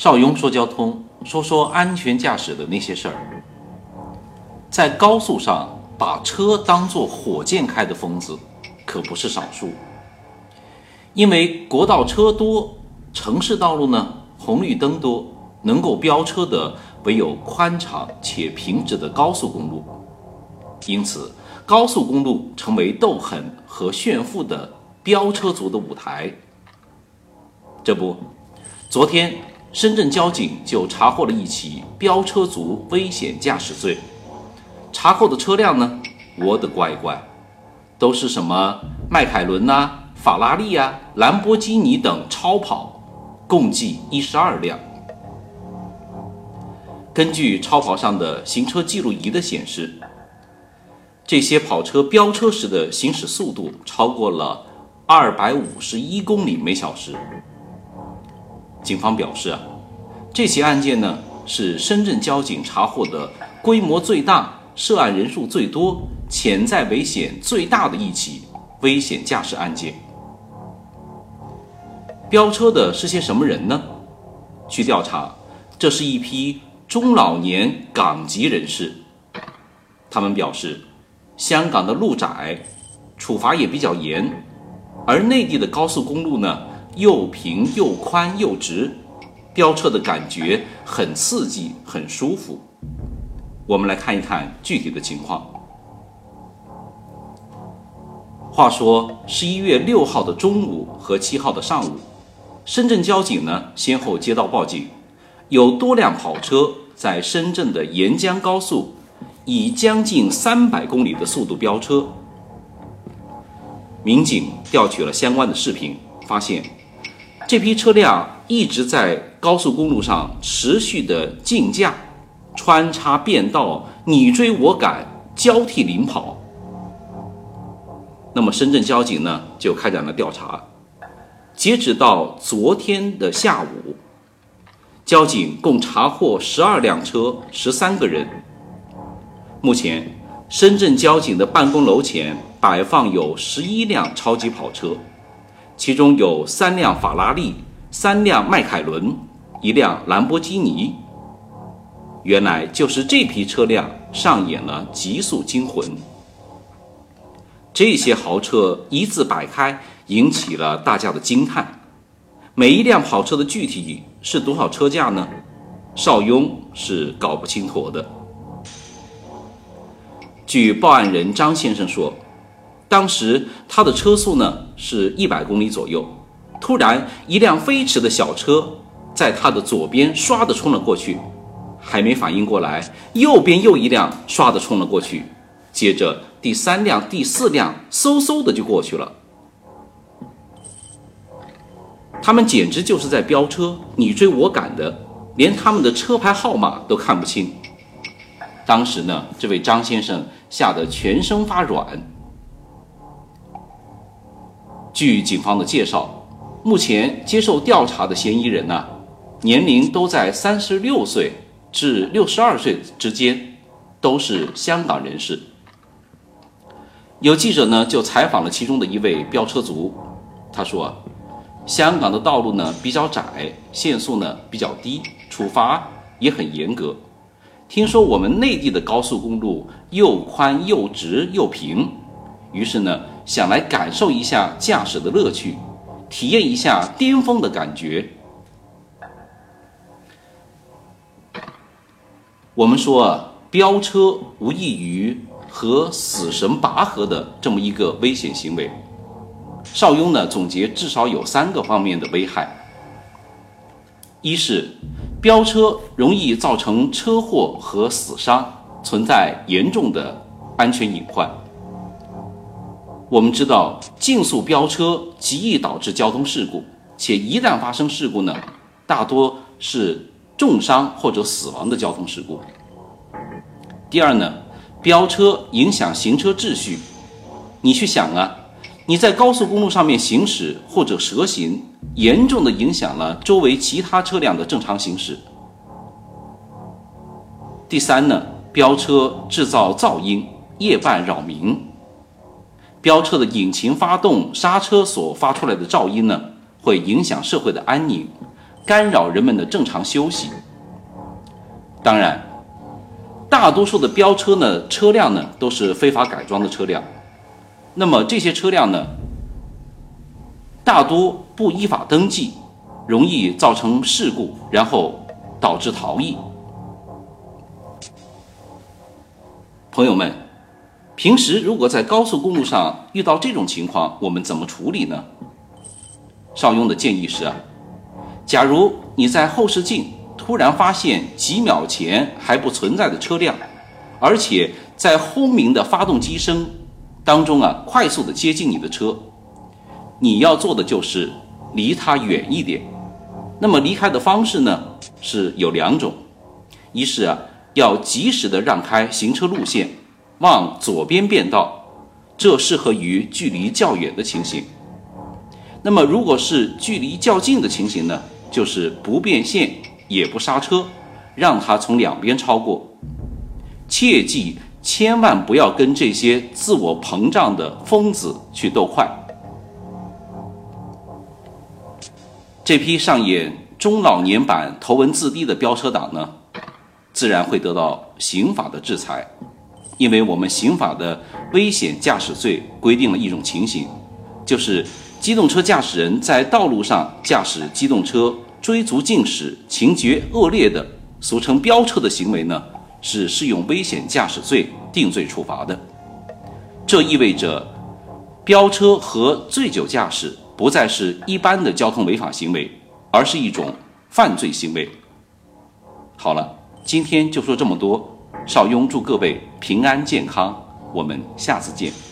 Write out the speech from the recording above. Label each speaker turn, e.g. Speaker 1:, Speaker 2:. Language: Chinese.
Speaker 1: 邵雍说交通，说说安全驾驶的那些事儿。在高速上把车当作火箭开的疯子，可不是少数。因为国道车多，城市道路呢红绿灯多，能够飙车的唯有宽敞且平直的高速公路。因此，高速公路成为斗狠和炫富的飙车族的舞台。这不，昨天深圳交警就查获了一起飙车族危险驾驶罪。查获的车辆呢，我的乖乖，都是什么迈凯伦呐、法拉利呀、兰博基尼等超跑，共计一十二辆。根据超跑上的行车记录仪的显示，这些跑车飙车时的行驶速度超过了二百五十一公里每小时。警方表示啊，这起案件呢是深圳交警查获的规模最大。涉案人数最多、潜在危险最大的一起危险驾驶案件。飙车的是些什么人呢？据调查，这是一批中老年港籍人士。他们表示，香港的路窄，处罚也比较严，而内地的高速公路呢，又平又宽又直，飙车的感觉很刺激，很舒服。我们来看一看具体的情况。话说十一月六号的中午和七号的上午，深圳交警呢先后接到报警，有多辆跑车在深圳的沿江高速以将近三百公里的速度飙车。民警调取了相关的视频，发现这批车辆一直在高速公路上持续的竞驾。穿插变道，你追我赶，交替领跑。那么深圳交警呢，就开展了调查。截止到昨天的下午，交警共查获十二辆车，十三个人。目前，深圳交警的办公楼前摆放有十一辆超级跑车，其中有三辆法拉利，三辆迈凯伦，一辆兰博基尼。原来就是这批车辆上演了《极速惊魂》。这些豪车一字摆开，引起了大家的惊叹。每一辆跑车的具体是多少车价呢？邵雍是搞不清妥的。据报案人张先生说，当时他的车速呢是一百公里左右，突然一辆飞驰的小车在他的左边唰的冲了过去。还没反应过来，右边又一辆唰的冲了过去，接着第三辆、第四辆嗖嗖的就过去了。他们简直就是在飙车，你追我赶的，连他们的车牌号码都看不清。当时呢，这位张先生吓得全身发软。据警方的介绍，目前接受调查的嫌疑人呢，年龄都在三十六岁。至六十二岁之间，都是香港人士。有记者呢就采访了其中的一位飙车族，他说：“香港的道路呢比较窄，限速呢比较低，处罚也很严格。听说我们内地的高速公路又宽又直又平，于是呢想来感受一下驾驶的乐趣，体验一下巅峰的感觉。”我们说，飙车无异于和死神拔河的这么一个危险行为。邵雍呢总结，至少有三个方面的危害：一是飙车容易造成车祸和死伤，存在严重的安全隐患。我们知道，竞速飙车极易导致交通事故，且一旦发生事故呢，大多是。重伤或者死亡的交通事故。第二呢，飙车影响行车秩序。你去想啊，你在高速公路上面行驶或者蛇行，严重的影响了周围其他车辆的正常行驶。第三呢，飙车制造噪音，夜半扰民。飙车的引擎发动、刹车所发出来的噪音呢，会影响社会的安宁。干扰人们的正常休息。当然，大多数的飙车呢，车辆呢都是非法改装的车辆。那么这些车辆呢，大多不依法登记，容易造成事故，然后导致逃逸。朋友们，平时如果在高速公路上遇到这种情况，我们怎么处理呢？邵雍的建议是啊，假如你在后视镜突然发现几秒前还不存在的车辆，而且在轰鸣的发动机声当中啊，快速的接近你的车，你要做的就是离它远一点。那么离开的方式呢是有两种，一是啊。要及时的让开行车路线，往左边变道，这适合于距离较远的情形。那么，如果是距离较近的情形呢？就是不变线也不刹车，让它从两边超过。切记，千万不要跟这些自我膨胀的疯子去斗快。这批上演中老年版头文字 D 的飙车党呢？自然会得到刑法的制裁，因为我们刑法的危险驾驶罪规定了一种情形，就是机动车驾驶人在道路上驾驶机动车追逐竞驶，情节恶劣的，俗称飙车的行为呢，是适用危险驾驶罪定罪处罚的。这意味着，飙车和醉酒驾驶不再是一般的交通违法行为，而是一种犯罪行为。好了。今天就说这么多，邵雍祝各位平安健康，我们下次见。